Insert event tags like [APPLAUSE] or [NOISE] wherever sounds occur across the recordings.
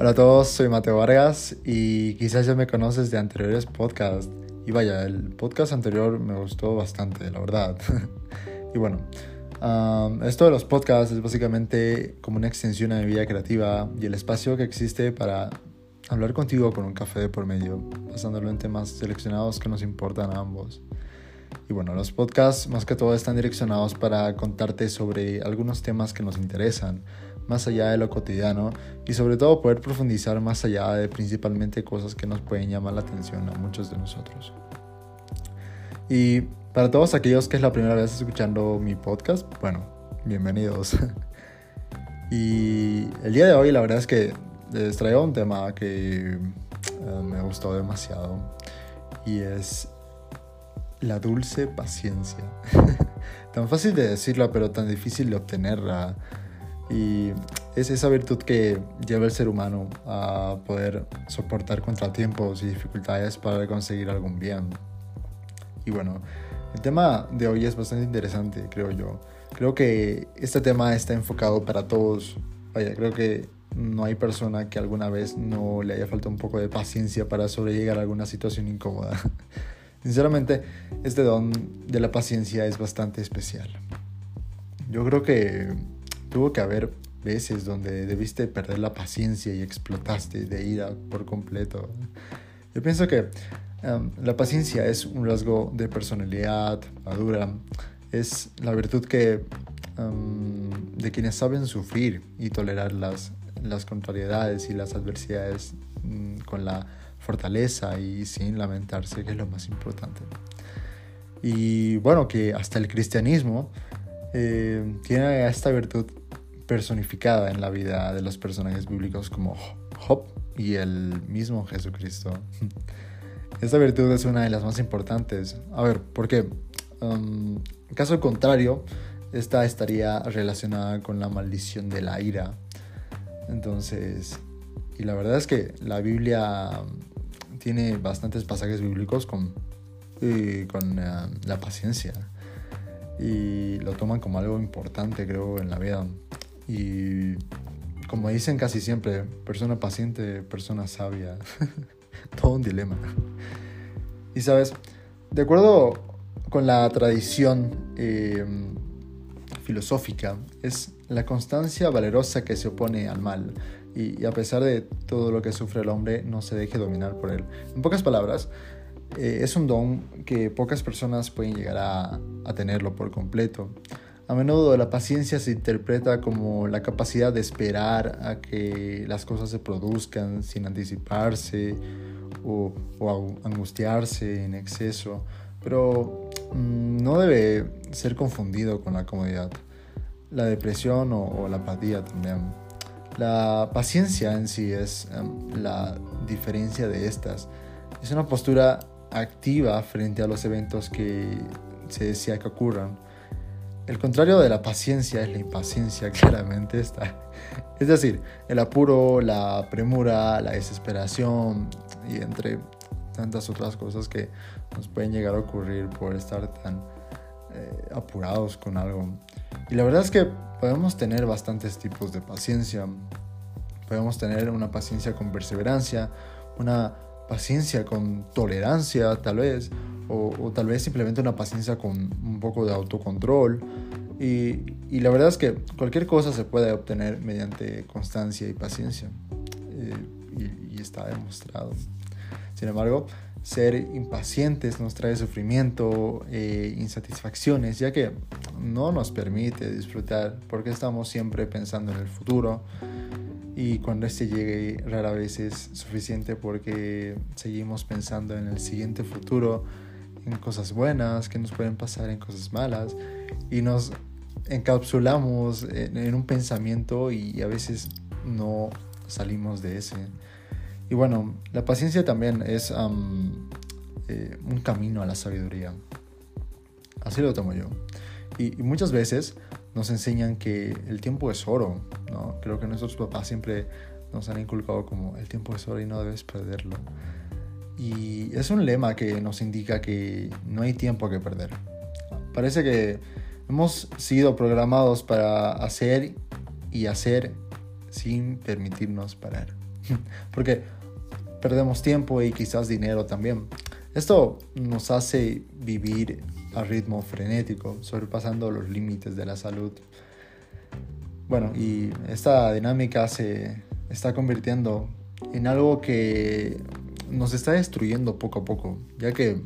Hola a todos, soy Mateo Vargas y quizás ya me conoces de anteriores podcasts. Y vaya, el podcast anterior me gustó bastante, la verdad. [LAUGHS] y bueno, esto de los podcasts es básicamente como una extensión a mi vida creativa y el espacio que existe para hablar contigo con un café de por medio, basándolo en temas seleccionados que nos importan a ambos. Y bueno, los podcasts más que todo están direccionados para contarte sobre algunos temas que nos interesan, más allá de lo cotidiano y sobre todo poder profundizar más allá de principalmente cosas que nos pueden llamar la atención a muchos de nosotros. Y para todos aquellos que es la primera vez escuchando mi podcast, bueno, bienvenidos. [LAUGHS] y el día de hoy la verdad es que les traigo un tema que eh, me gustó demasiado y es la dulce paciencia. [LAUGHS] tan fácil de decirla, pero tan difícil de obtenerla. Y es esa virtud que lleva el ser humano a poder soportar contratiempos y dificultades para conseguir algún bien. Y bueno, el tema de hoy es bastante interesante, creo yo. Creo que este tema está enfocado para todos. Vaya, creo que no hay persona que alguna vez no le haya faltado un poco de paciencia para sobrellegar alguna situación incómoda. [LAUGHS] Sinceramente, este don de la paciencia es bastante especial. Yo creo que tuvo que haber veces donde debiste perder la paciencia y explotaste de ira por completo. Yo pienso que em, la paciencia es un rasgo de personalidad madura, es la virtud que em, de quienes saben sufrir y tolerar las, las contrariedades y las adversidades mm, con la fortaleza y sin lamentarse, que es lo más importante. Y bueno, que hasta el cristianismo eh, tiene esta virtud personificada en la vida de los personajes bíblicos como Job y el mismo Jesucristo. [LAUGHS] Esta virtud es una de las más importantes. A ver, ¿por qué? Um, en caso contrario, esta estaría relacionada con la maldición de la ira. Entonces, y la verdad es que la Biblia tiene bastantes pasajes bíblicos con, con eh, la paciencia y lo toman como algo importante creo en la vida y como dicen casi siempre persona paciente persona sabia [LAUGHS] todo un dilema y sabes de acuerdo con la tradición eh, filosófica es la constancia valerosa que se opone al mal y, a pesar de todo lo que sufre el hombre, no se deje dominar por él. En pocas palabras, eh, es un don que pocas personas pueden llegar a tenerlo por completo. A menudo la paciencia se interpreta como la capacidad de esperar a que las cosas se produzcan sin anticiparse o, o angustiarse en exceso, pero mm, no debe ser confundido con la comodidad, la depresión o, la apatía también. La paciencia en sí es em, la diferencia de estas. Es una postura activa frente a los eventos que se desea que ocurran. El contrario de la paciencia es la impaciencia, [LAUGHS] claramente está. Es decir, el apuro, la premura, la desesperación y entre tantas otras cosas que nos pueden llegar a ocurrir por estar tan eh, apurados con algo. Y la verdad es que podemos tener bastantes tipos de paciencia. Podemos tener una paciencia con perseverancia, una paciencia con tolerancia tal vez, o, tal vez simplemente una paciencia con un poco de autocontrol. Y, y, la verdad es que cualquier cosa se puede obtener mediante constancia y paciencia. Eh, y, y está demostrado. Sin embargo, ser impacientes nos trae sufrimiento e insatisfacciones, ya que no nos permite disfrutar porque estamos siempre pensando en el futuro y cuando este llegue rara vez es suficiente porque seguimos pensando en el siguiente futuro, en cosas buenas que nos pueden pasar, en cosas malas y nos encapsulamos en, un pensamiento y a veces no salimos de ese. Y bueno, la paciencia también es eh, un camino a la sabiduría. Así lo tomo yo. Y, muchas veces nos enseñan que el tiempo es oro, ¿no? Creo que nuestros papás siempre nos han inculcado como el tiempo es oro y no debes perderlo. Y es un lema que nos indica que no hay tiempo que perder. Parece que hemos sido programados para hacer y hacer sin permitirnos parar. [LAUGHS] porque perdemos tiempo y quizás dinero también. Esto nos hace vivir a ritmo frenético, sobrepasando los límites de la salud. Bueno, y esta dinámica se está convirtiendo en algo que nos está destruyendo poco a poco, ya que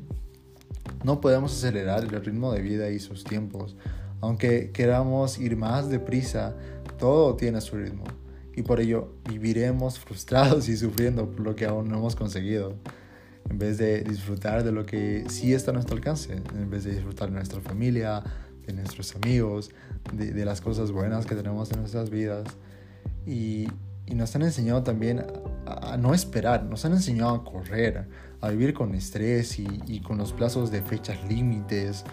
no podemos acelerar el ritmo de vida y sus tiempos. Aunque queramos ir más deprisa, todo tiene su ritmo. Y por ello viviremos frustrados y sufriendo por lo que aún no hemos conseguido. En vez de disfrutar de lo que sí está a nuestro alcance. En vez de disfrutar de nuestra familia, de nuestros amigos, de, las cosas buenas que tenemos en nuestras vidas. Y, nos han enseñado también a, no esperar, nos han enseñado a correr, a vivir con estrés y, y con los plazos de fechas límites,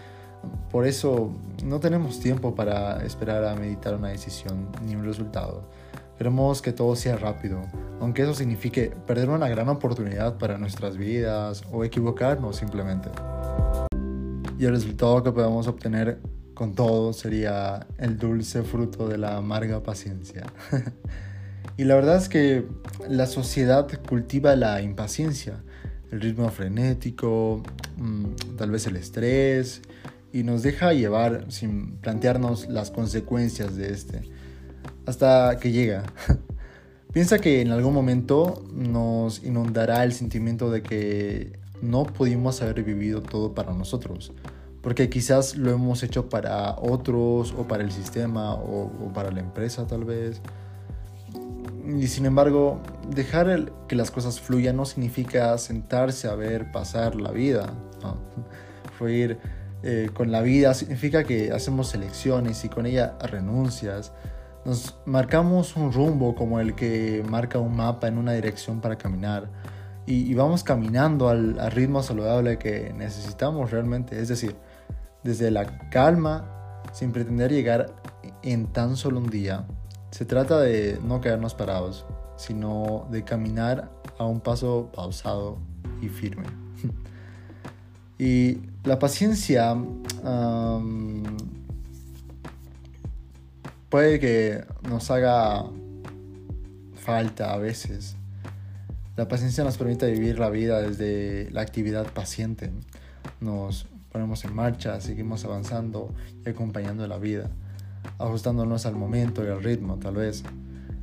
por eso no tenemos tiempo para esperar a meditar una decisión ni un resultado. Queremos que todo sea rápido, aunque eso signifique perder una gran oportunidad para nuestras vidas o equivocarnos simplemente. Y el resultado que podemos obtener con todo sería el dulce fruto de la amarga paciencia. [LAUGHS] y la verdad es que la sociedad cultiva la impaciencia, el ritmo frenético, mm, tal vez el estrés y nos deja llevar sin plantearnos las consecuencias de este, hasta que llega. [LAUGHS] Piensa que en algún momento nos inundará el sentimiento de que no pudimos haber vivido todo para nosotros, porque quizás lo hemos hecho para otros o para el sistema o, para la empresa tal vez. Y sin embargo, dejar que las cosas fluyan no significa sentarse a ver pasar la vida. [LAUGHS] Fue ir eh, con la vida significa que hacemos selecciones y con ella renuncias. Nos marcamos un rumbo como el que marca un mapa en una dirección para caminar y, vamos caminando al, ritmo saludable que necesitamos realmente. Es decir, desde la calma, sin pretender llegar en tan solo un día. Se trata de no quedarnos parados, sino de caminar a un paso pausado y firme. [LAUGHS] Y la paciencia puede que nos haga falta a veces. La paciencia nos permite vivir la vida desde la actividad paciente. Nos ponemos en marcha, seguimos avanzando y acompañando la vida, ajustándonos al momento y al ritmo tal vez.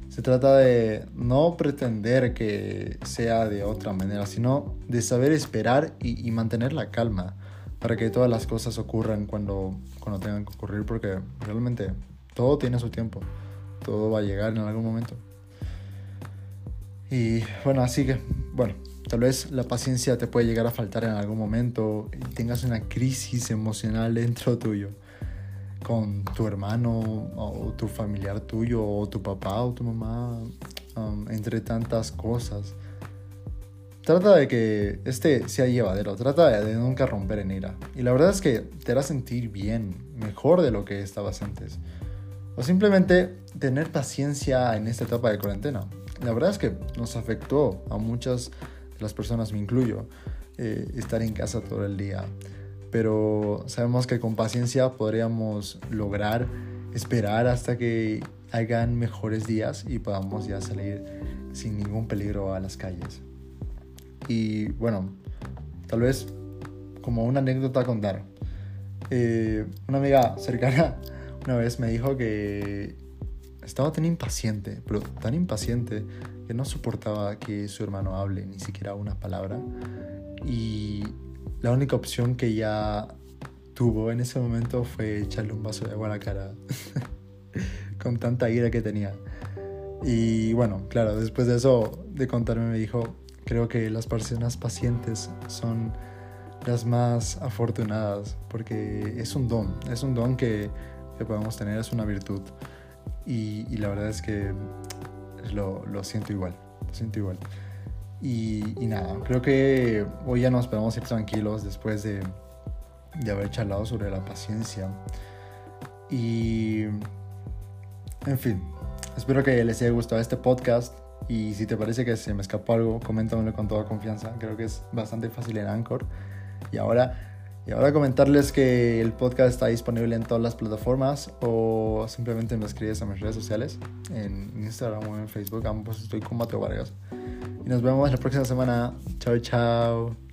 Se trata de no pretender que sea de otra manera, sino de saber esperar y, mantener la calma para que todas las cosas ocurran cuando, cuando tengan que ocurrir, porque realmente todo tiene su tiempo, todo va a llegar en algún momento. Y bueno, así que, bueno, tal vez la paciencia te puede llegar a faltar en algún momento y tengas una crisis emocional dentro tuyo con tu hermano o tu familiar tuyo o tu papá o tu mamá, um, entre tantas cosas. Trata de que este sea llevadero, trata de, nunca romper en ira. Y la verdad es que te hará sentir bien, mejor de lo que estabas antes. O simplemente tener paciencia en esta etapa de cuarentena. La verdad es que nos afectó a muchas de las personas, me incluyo, eh, estar en casa todo el día pero sabemos que con paciencia podríamos lograr esperar hasta que hagan mejores días y podamos ya salir sin ningún peligro a las calles. Y bueno, tal vez como una anécdota a contar. Eh, una amiga cercana [LAUGHS] una vez me dijo que estaba tan impaciente, pero tan impaciente que no soportaba que su hermano hable ni siquiera una palabra. Y la única opción que ya tuvo en ese momento fue echarle un vaso de agua a la cara. [LAUGHS] Con tanta ira que tenía. Y bueno, claro, después de eso, de contarme, me dijo, creo que las personas pacientes son las más afortunadas, porque es un don, es un don que, que podemos tener, es una virtud. Y, la verdad es que lo, lo siento igual, lo siento igual. Y, nada, creo que hoy ya nos podemos ir tranquilos después de, de haber charlado sobre la paciencia. Y, en fin, espero que les haya gustado este podcast. Y si te parece que se me escapó algo, coméntamelo con toda confianza. Creo que es bastante fácil en Anchor. Y ahora Y ahora comentarles que el podcast está disponible en todas las plataformas o simplemente me escribes a mis redes sociales, en Instagram o en Facebook, ambos estoy con Mateo Vargas. Y nos vemos la próxima semana. Chao, chao.